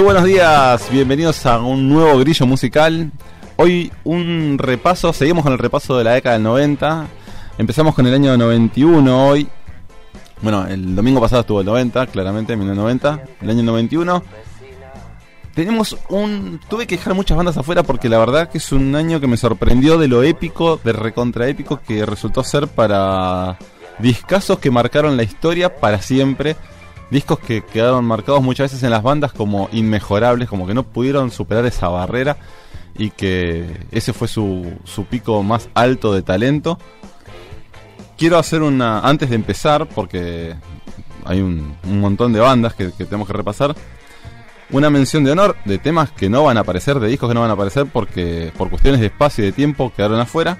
Muy buenos días, bienvenidos a un nuevo grillo musical. Hoy un repaso, seguimos con el repaso de la década del 90. Empezamos con el año 91 hoy. Bueno, el domingo pasado estuvo el 90, claramente, 1990. El año 91. Tenemos un... Tuve que dejar muchas bandas afuera porque la verdad que es un año que me sorprendió de lo épico, de recontra épico que resultó ser para discazos que marcaron la historia para siempre. Discos que quedaron marcados muchas veces en las bandas como inmejorables, como que no pudieron superar esa barrera y que ese fue su, su pico más alto de talento. Quiero hacer una, antes de empezar, porque hay un, un montón de bandas que, tenemos que repasar, una mención de honor de temas que no van a aparecer, de discos que no van a aparecer porque por cuestiones de espacio y de tiempo quedaron afuera.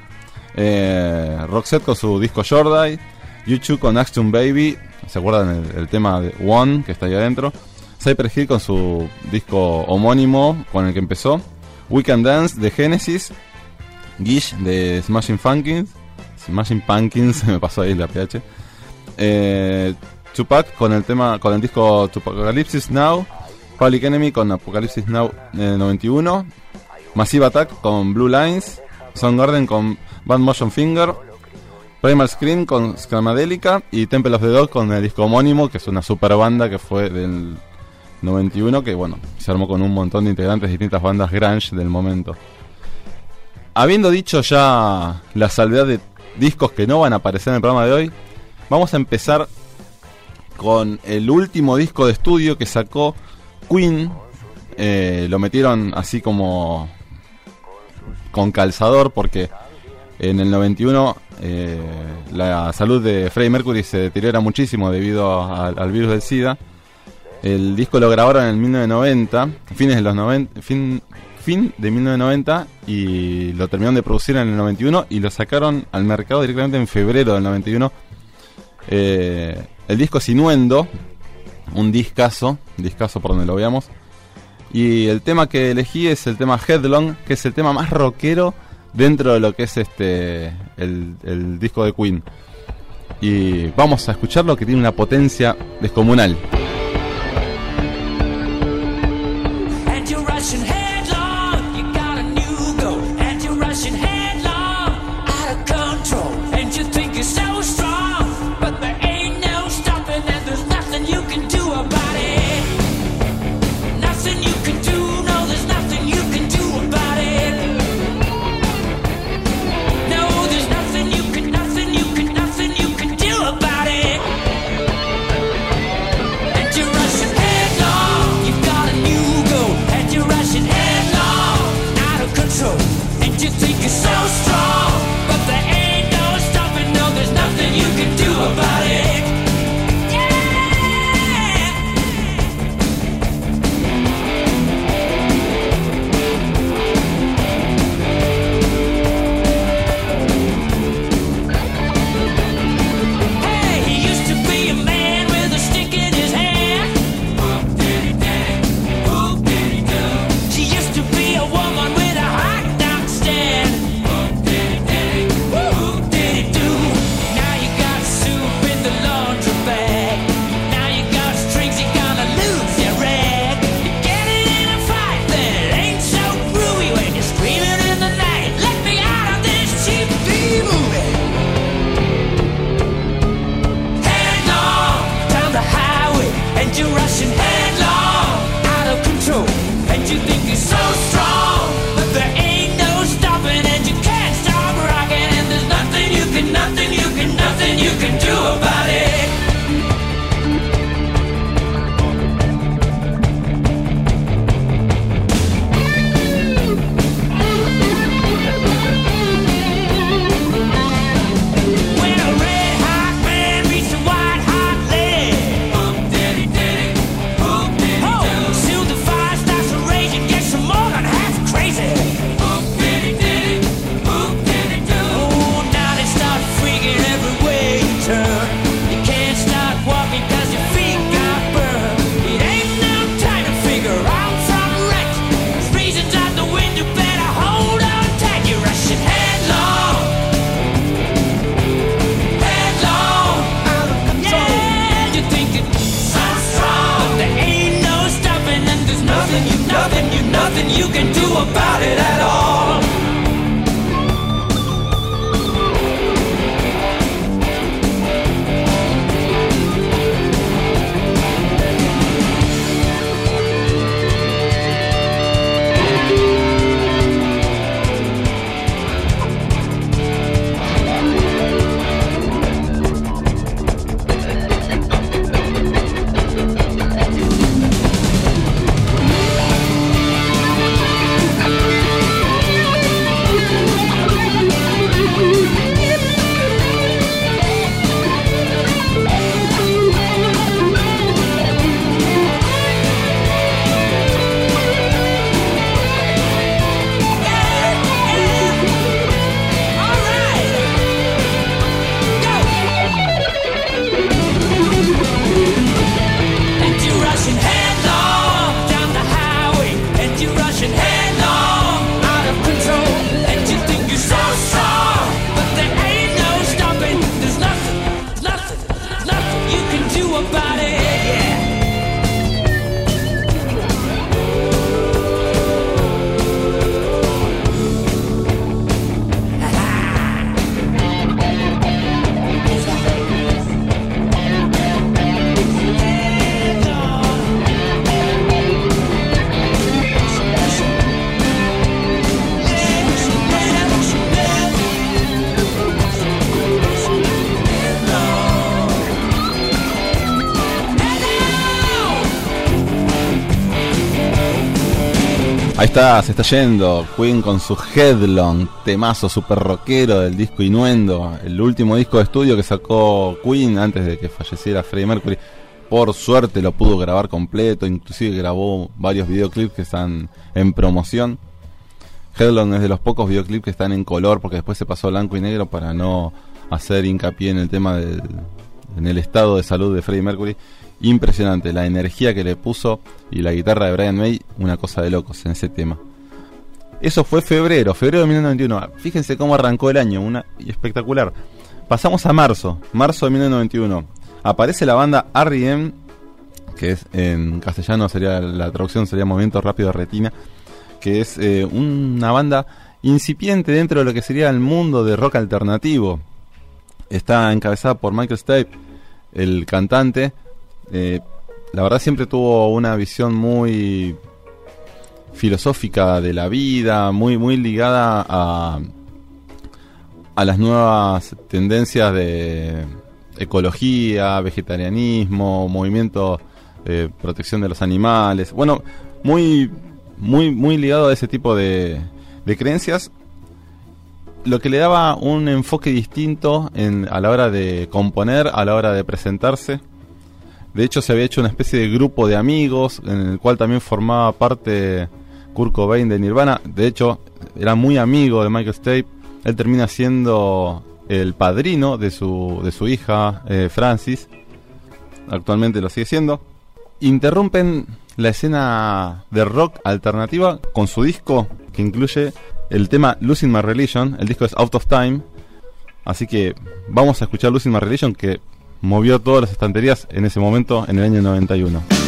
Eh, Roxette con su disco Jordi, YouTube con Action Baby, ¿se acuerdan el, tema de One que está ahí adentro? Cypress Hill con su disco homónimo con el que empezó. We Can Dance de Genesis, Gish de Smashing Pumpkins, Smashing Pumpkins, me pasó ahí la PH. Eh, Tupac con el tema, con el disco Apocalypse Now, Public Enemy con Apocalypse Now eh, 91, Massive Attack con Blue Lines, Soundgarden con Bad Motion Finger, Primal Scream con Scramadelica y Temple of the Dog con el disco homónimo, que es una super banda que fue del 91, que bueno, se armó con un montón de integrantes de distintas bandas grunge del momento. Habiendo dicho ya la salvedad de discos que no van a aparecer en el programa de hoy, vamos a empezar con el último disco de estudio que sacó Queen. Eh, lo metieron así como con calzador porque en el 91 eh, la salud de Freddie Mercury se deteriora muchísimo debido al virus del SIDA. El disco lo grabaron en el 1990, fines de los 90, fin, fin de 1990 y lo terminaron de producir en el 91 y lo sacaron al mercado directamente en febrero del 91. Eh, el disco es Inuendo, un discazo, discazo por donde lo veamos. Y el tema que elegí es el tema Headlong, que es el tema más rockero dentro de lo que es este el, el disco de Queen. Y vamos a escucharlo que tiene una potencia descomunal. Está, se está yendo. Queen con su Headlong, temazo super rockero del disco Inuendo, el último disco de estudio que sacó Queen antes de que falleciera Freddie Mercury. Por suerte lo pudo grabar completo, inclusive grabó varios videoclips que están en promoción. Headlong es de los pocos videoclips que están en color porque después se pasó blanco y negro para no hacer hincapié en el tema del en el estado de salud de Freddie Mercury. Impresionante, la energía que le puso y la guitarra de Brian May, una cosa de locos en ese tema. Eso fue febrero, febrero de 1991. Fíjense cómo arrancó el año, una espectacular. Pasamos a marzo, marzo de 1991. Aparece la banda R.E.M., que es en castellano sería la traducción sería Movimiento Rápido de Retina, que es eh, una banda incipiente dentro de lo que sería el mundo de rock alternativo. Está encabezada por Michael Stipe, el cantante. Eh, la verdad siempre tuvo una visión muy filosófica de la vida, muy muy ligada a a las nuevas tendencias de ecología, vegetarianismo, movimiento de protección de los animales. Bueno, muy muy muy ligado a ese tipo de, de creencias lo que le daba un enfoque distinto en, a la hora de componer, a la hora de presentarse. De hecho, se había hecho una especie de grupo de amigos en el cual también formaba parte Kurt Cobain de Nirvana. De hecho, era muy amigo de Michael Stipe. Él termina siendo el padrino de su, de su hija, eh, Francis. Actualmente lo sigue siendo. Interrumpen la escena de rock alternativa con su disco que incluye el tema Losing My Religion. El disco es Out of Time. Así que vamos a escuchar Losing My Religion que movió todas las estanterías en ese momento, en el año 91.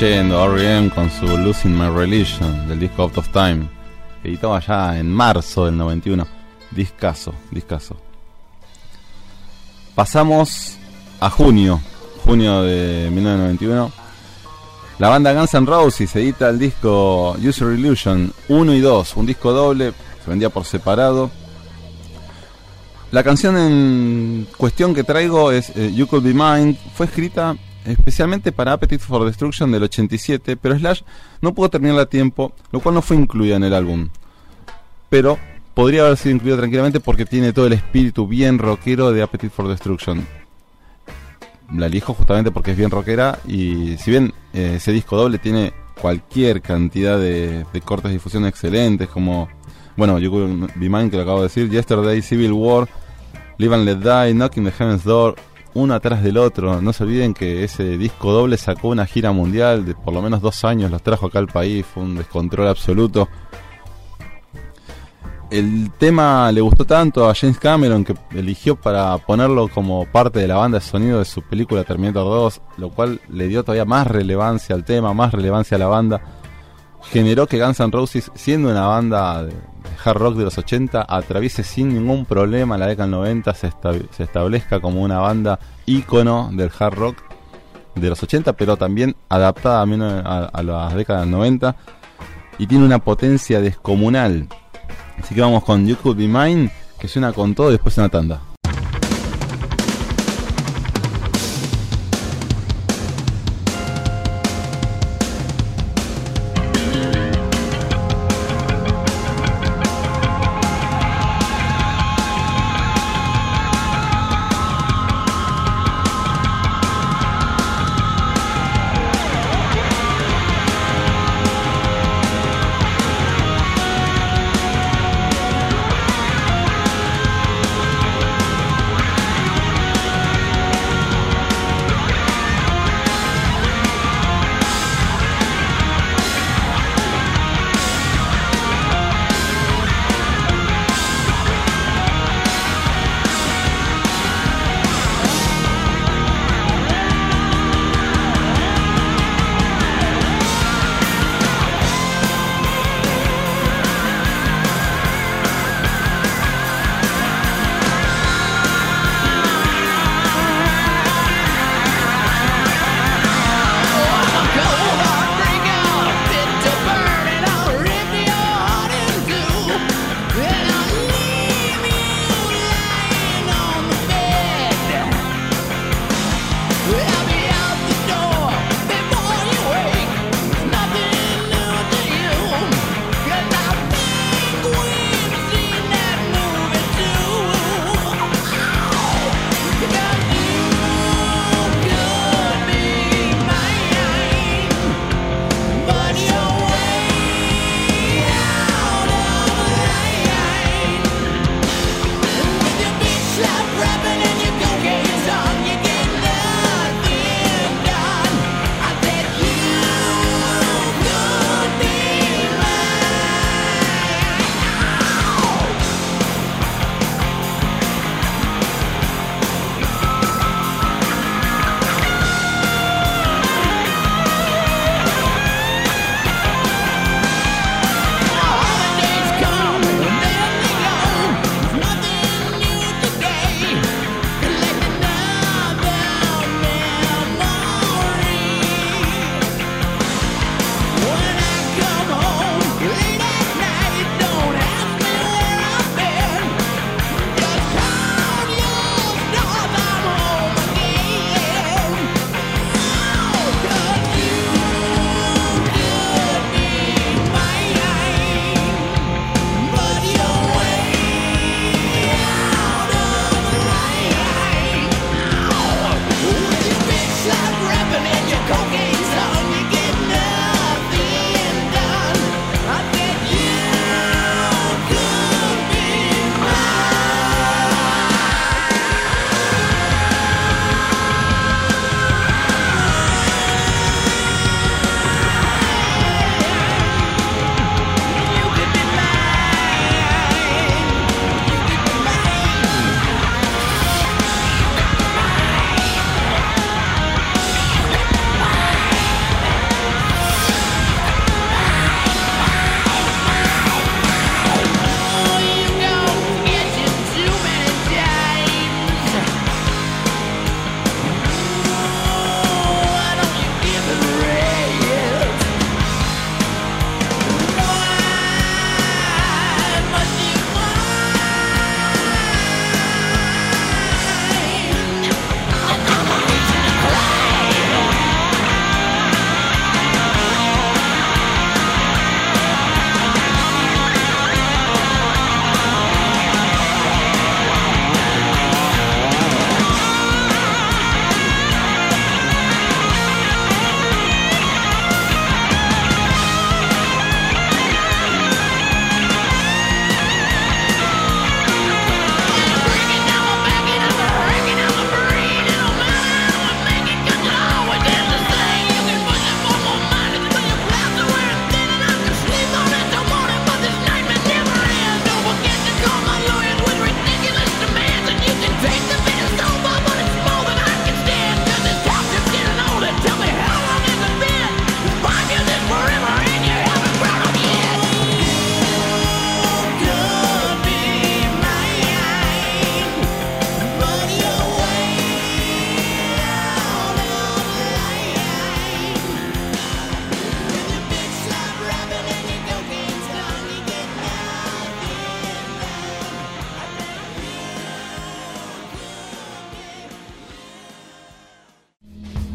Yendo R.E.M. con su Losing My Religion del disco Out of Time. Editado allá en marzo del 91. Discaso, discaso. Pasamos a junio, junio de 1991. La banda Guns N' Roses edita el disco User Illusion 1 y 2, un disco doble, se vendía por separado. La canción en cuestión que traigo es eh, You Could Be Mine, fue escrita especialmente para Appetite for Destruction del 87, pero Slash no pudo terminarla a tiempo, lo cual no fue incluida en el álbum. Pero podría haber sido incluida tranquilamente porque tiene todo el espíritu bien rockero de Appetite for Destruction. La elijo justamente porque es bien rockera y si bien eh, ese disco doble tiene cualquier cantidad de, cortes de difusión excelentes como, bueno, You Could Be Mine que lo acabo de decir, Yesterday, Civil War, Live and Let Die, Knocking the Heaven's Door, uno atrás del otro. No se olviden que ese disco doble sacó una gira mundial de por lo menos dos años, los trajo acá al país, fue un descontrol absoluto. El tema le gustó tanto a James Cameron que eligió para ponerlo como parte de la banda de sonido de su película Terminator 2, lo cual le dio todavía más relevancia al tema, más relevancia a la banda. Generó que Guns N' Roses, siendo una banda de hard rock de los 80, atraviese sin ningún problema la década del 90, se, esta- se establezca como una banda ícono del hard rock de los 80, pero también adaptada a, a, a las décadas del 90 y tiene una potencia descomunal. Así que vamos con You Could Be Mine, que suena con todo y después una tanda.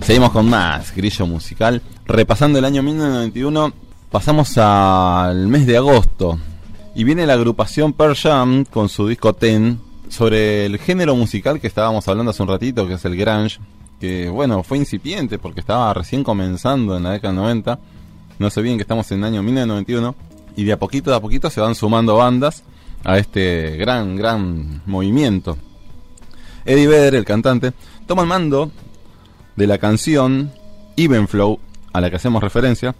Seguimos con más grillo musical. Repasando el año 1991, pasamos al mes de agosto. Y viene la agrupación Pearl Jam con su disco Ten sobre el género musical que estábamos hablando hace un ratito, que es el grunge. Que bueno, fue incipiente porque estaba recién comenzando en la década del 90. No sé bien que estamos en el año 1991. Y de a poquito, a poquito se van sumando bandas a este gran, gran movimiento. Eddie Vedder, el cantante, toma el mando de la canción Even Flow, a la que hacemos referencia,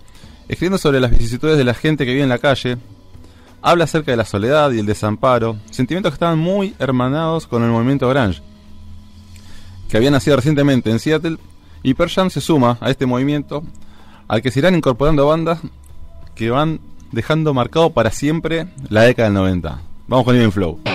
escribiendo sobre las vicisitudes de la gente que vive en la calle, habla acerca de la soledad y el desamparo, sentimientos que estaban muy hermanados con el movimiento grunge, que había nacido recientemente en Seattle, y Pearl Jam se suma a este movimiento, al que se irán incorporando bandas que van dejando marcado para siempre la década del 90. Vamos con Even Flow.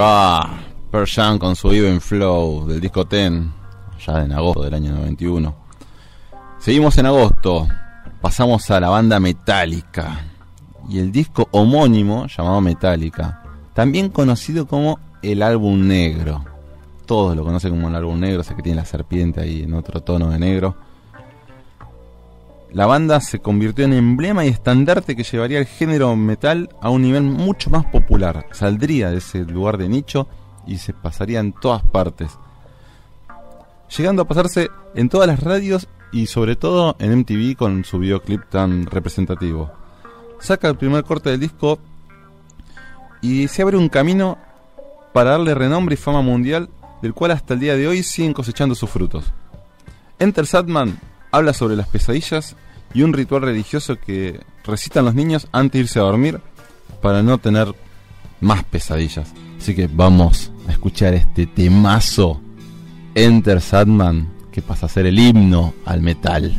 Va Pearl Jam con su Even Flow del disco Ten, ya en agosto del año 91. Seguimos en agosto, pasamos a la banda Metallica y el disco homónimo llamado Metallica, también conocido como el álbum negro. Todos lo conocen como el álbum negro, sé que tiene la serpiente ahí en otro tono de negro. La banda se convirtió en emblema y estandarte que llevaría el género metal a un nivel mucho más popular. Saldría de ese lugar de nicho y se pasaría en todas partes. Llegando a pasarse en todas las radios y sobre todo en MTV con su videoclip tan representativo. Saca el primer corte del disco y se abre un camino para darle renombre y fama mundial del cual hasta el día de hoy siguen cosechando sus frutos. Enter Sadman habla sobre las pesadillas y un ritual religioso que recitan los niños antes de irse a dormir para no tener más pesadillas. Así que vamos a escuchar este temazo Enter Sadman que pasa a ser el himno al metal.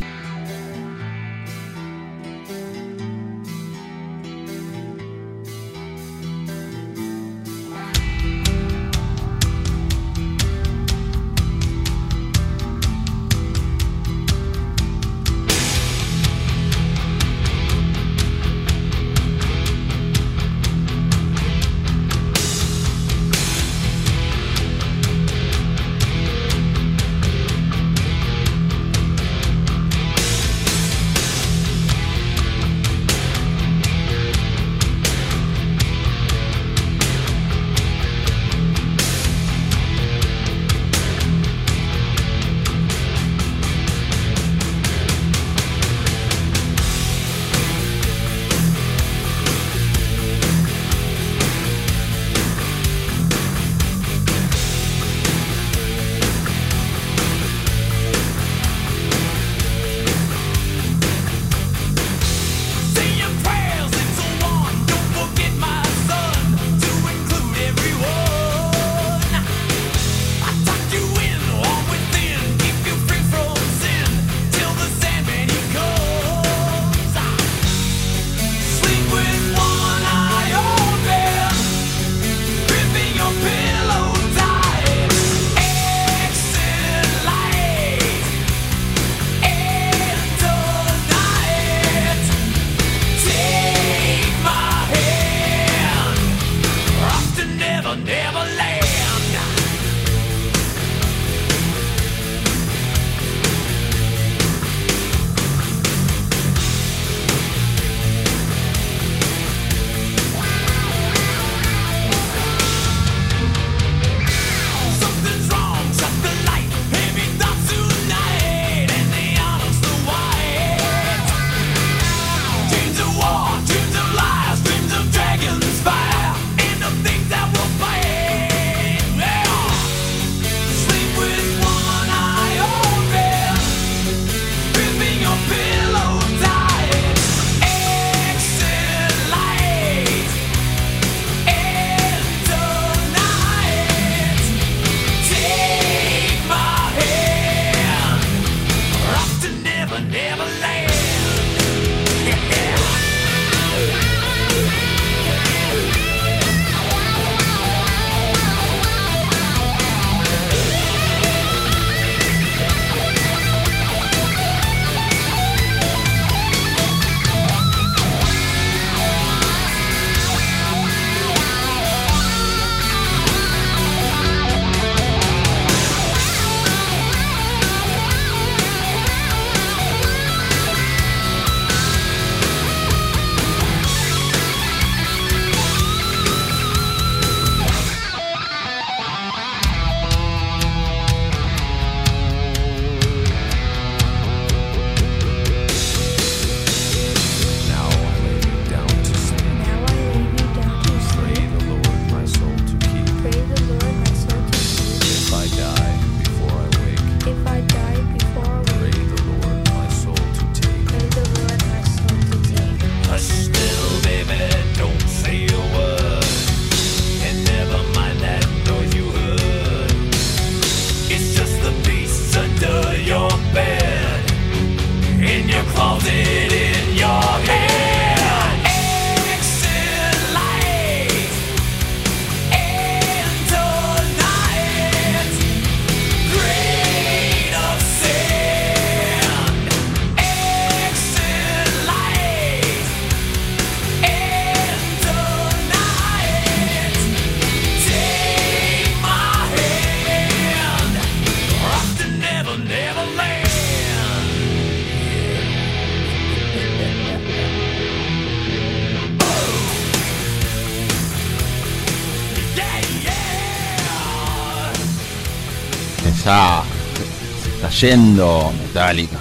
Yendo Metallica.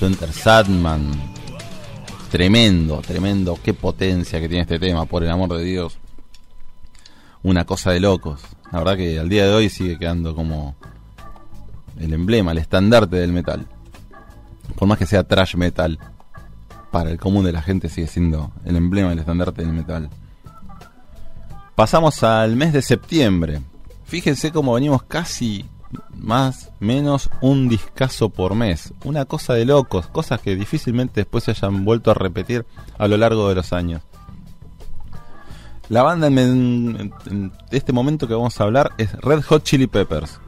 Enter Sadman. Tremendo, tremendo. Qué potencia que tiene este tema, por el amor de Dios. Una cosa de locos. La verdad que al día de hoy sigue quedando como el emblema, el estandarte del metal. Por más que sea trash metal, para el común de la gente sigue siendo el emblema, el estandarte del metal. Pasamos al mes de septiembre. Fíjense cómo venimos casi más menos un discazo por mes. Una cosa de locos, cosas que difícilmente después se hayan vuelto a repetir a lo largo de los años. La banda en, este momento que vamos a hablar es Red Hot Chili Peppers.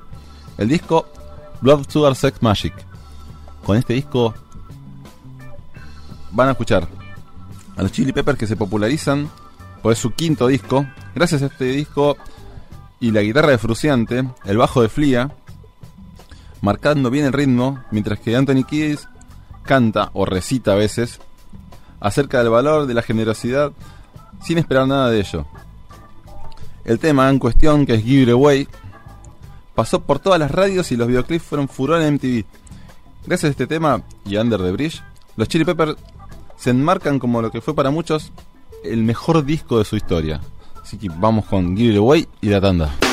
El disco Blood Sugar Sex Magic. Con este disco van a escuchar a los Chili Peppers que se popularizan, pues es su quinto disco. Gracias a este disco y la guitarra de Fruciante, el bajo de Flia, marcando bien el ritmo, mientras que Anthony Kiedis canta o recita a veces acerca del valor de la generosidad sin esperar nada de ello. El tema en cuestión, que es Give It Away, pasó por todas las radios y los videoclips fueron furor en MTV. Gracias a este tema y Under the Bridge, los Chili Peppers se enmarcan como lo que fue para muchos el mejor disco de su historia. Así que vamos con Give It Away y la tanda.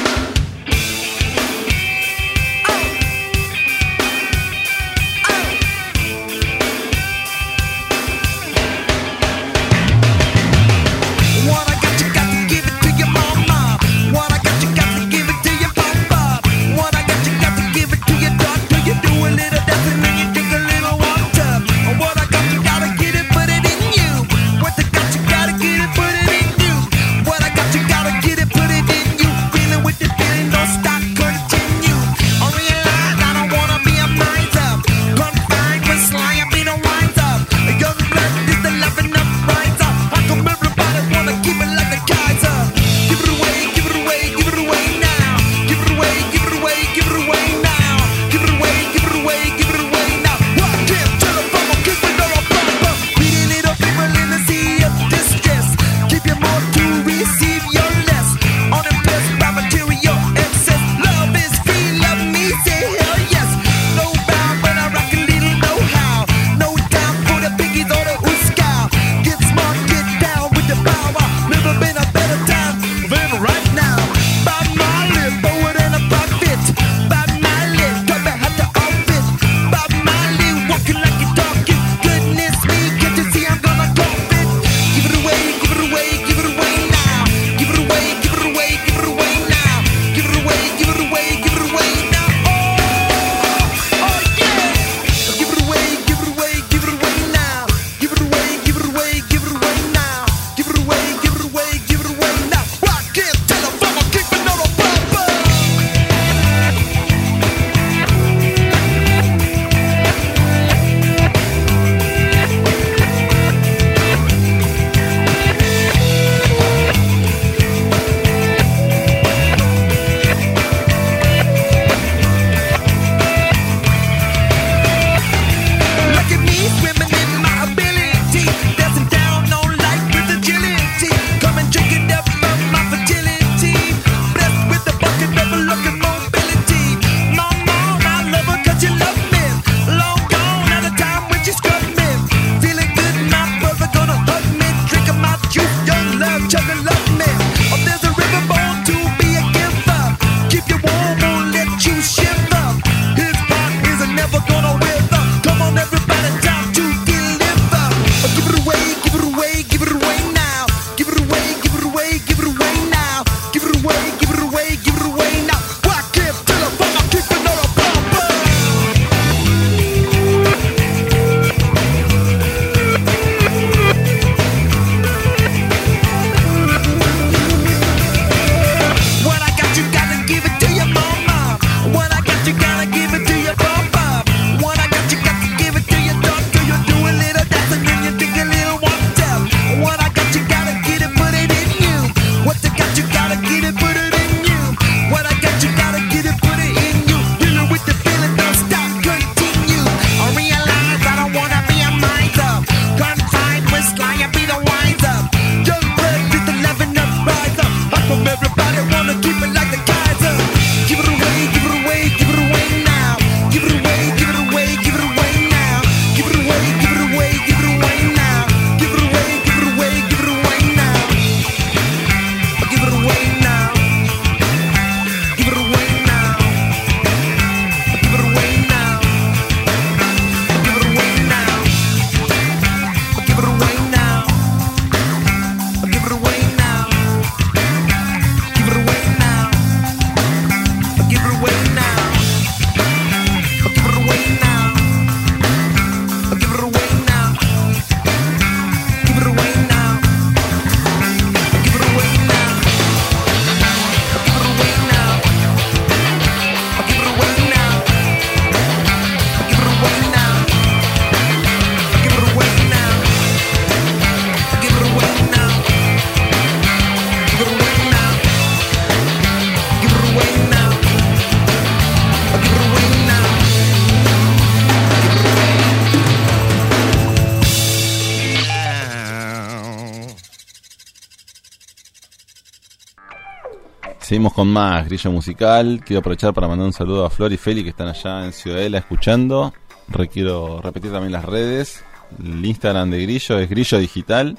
Seguimos con más grillo musical. Quiero aprovechar para mandar un saludo a Flor y Feli que están allá en Ciudadela escuchando. Requiero repetir también las redes. El Instagram de Grillo es Grillo Digital.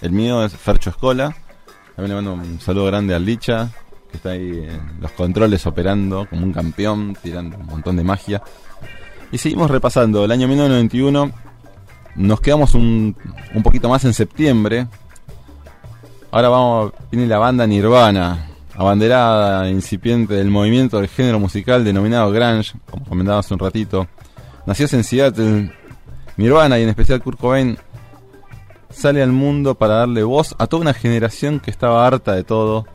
El mío es Fercho Escola. También le mando un saludo grande al Licha, que está ahí en los controles operando como un campeón, tirando un montón de magia. Y seguimos repasando el año 1991. Nos quedamos un, un poquito más en septiembre. Ahora vamos, viene la banda Nirvana, abanderada incipiente del movimiento del género musical denominado grunge, como comentaba hace un ratito. Nació en Seattle, Nirvana y en especial Kurt Cobain sale al mundo para darle voz a toda una generación que estaba harta de todo.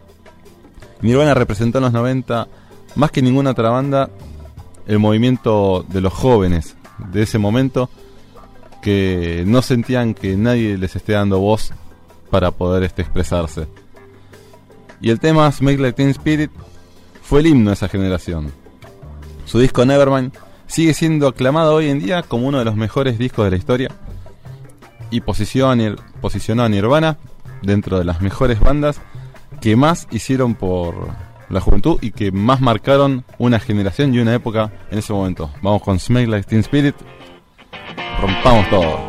Nirvana representó en los 90, más que ninguna otra banda, el movimiento de los jóvenes de ese momento que no sentían que nadie les esté dando voz para poder este, expresarse. Y el tema Smake Like Teen Spirit fue el himno de esa generación. Su disco Nevermind sigue siendo aclamado hoy en día como uno de los mejores discos de la historia y posicionó a, Nirvana dentro de las mejores bandas que más hicieron por la juventud y que más marcaron una generación y una época en ese momento. Vamos con Smake Like Teen Spirit. Rompamos todo.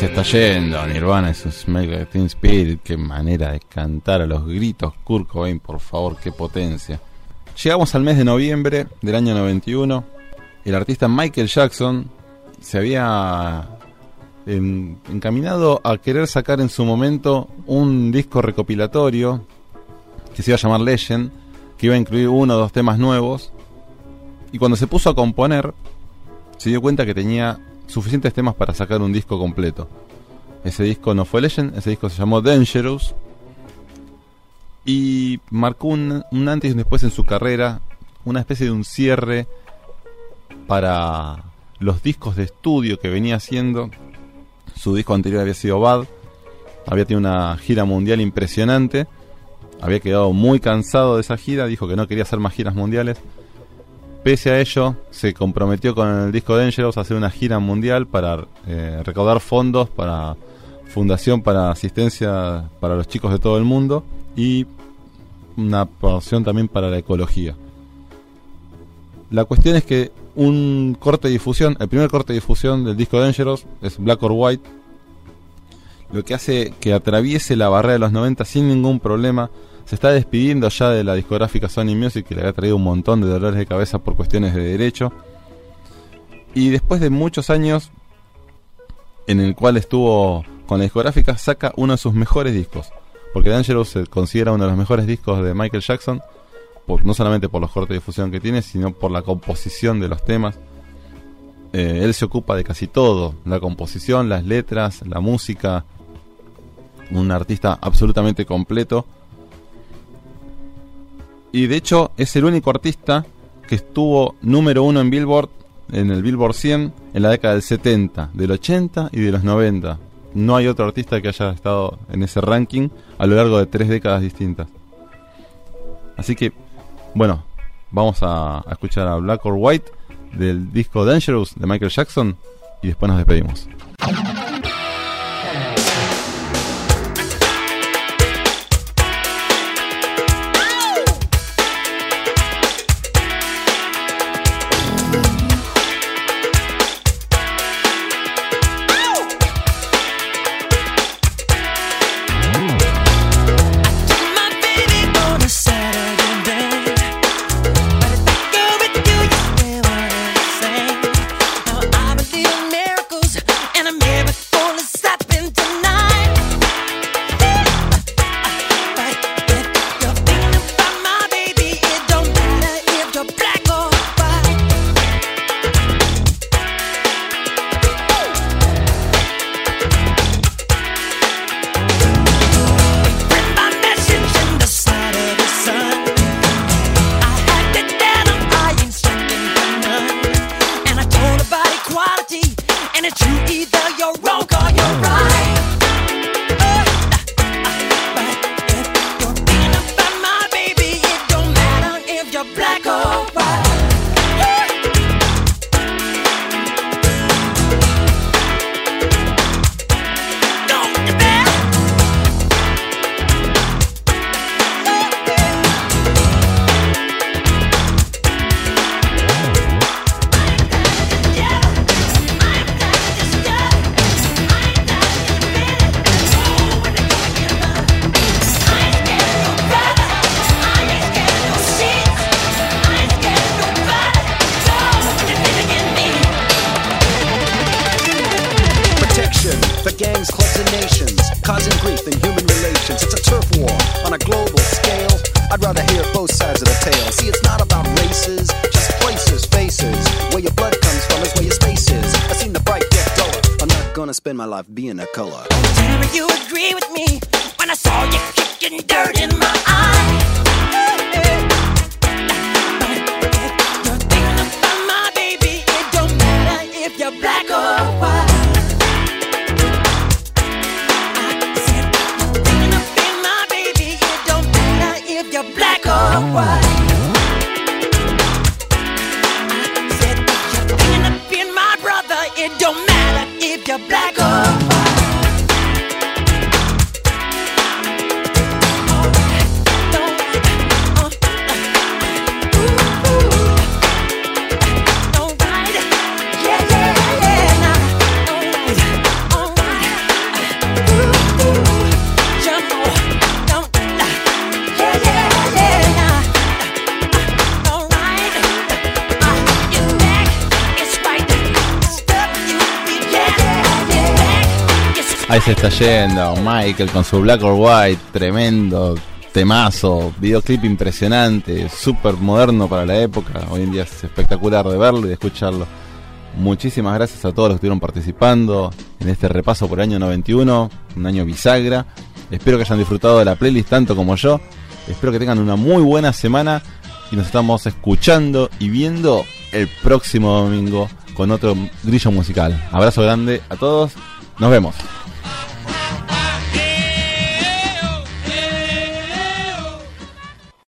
Se está yendo Nirvana y sus Like Teen Spirit. Qué manera de cantar a los gritos. Kurt Cobain, por favor, qué potencia. Llegamos al mes de noviembre del año 91. El artista Michael Jackson se había encaminado a querer sacar en su momento un disco recopilatorio que se iba a llamar Legend, que iba a incluir uno o dos temas nuevos. Y cuando se puso a componer, se dio cuenta que tenía suficientes temas para sacar un disco completo. Ese disco no fue Legend, ese disco se llamó Dangerous. Y marcó un, antes y un después en su carrera, una especie de un cierre para los discos de estudio que venía haciendo. Su disco anterior había sido Bad, había tenido una gira mundial impresionante, había quedado muy cansado de esa gira, dijo que no quería hacer más giras mundiales. Pese a ello, se comprometió con el disco Dangerous a hacer una gira mundial para eh, recaudar fondos para Fundación para Asistencia para los Chicos de todo el mundo y una porción también para la ecología. La cuestión es que un corte de difusión, el primer corte de difusión del disco Dangerous es Black or White, lo que hace que atraviese la barrera de los 90 sin ningún problema. Se está despidiendo ya de la discográfica Sony Music que le había traído un montón de dolores de cabeza por cuestiones de derecho. Y después de muchos años en el cual estuvo con la discográfica, saca uno de sus mejores discos. Porque Dangerous se considera uno de los mejores discos de Michael Jackson, no solamente por los cortes de difusión que tiene, sino por la composición de los temas. Eh, él se ocupa de casi todo, la composición, las letras, la música, un artista absolutamente completo. Y de hecho es el único artista que estuvo número uno en Billboard, en el Billboard 100, en la década del 70, del 80 y de los 90. No hay otro artista que haya estado en ese ranking a lo largo de tres décadas distintas. Así que, bueno, vamos a, a escuchar a Black or White del disco Dangerous de Michael Jackson y después nos despedimos. and dirt and se está yendo Michael con su Black or White, tremendo temazo, videoclip impresionante, súper moderno para la época. Hoy en día es espectacular de verlo y de escucharlo. Muchísimas gracias a todos los que estuvieron participando en este repaso por el año 91, un año bisagra. Espero que hayan disfrutado de la playlist tanto como yo. Espero que tengan una muy buena semana y nos estamos escuchando y viendo el próximo domingo con otro grillo musical. Abrazo grande a todos, nos vemos.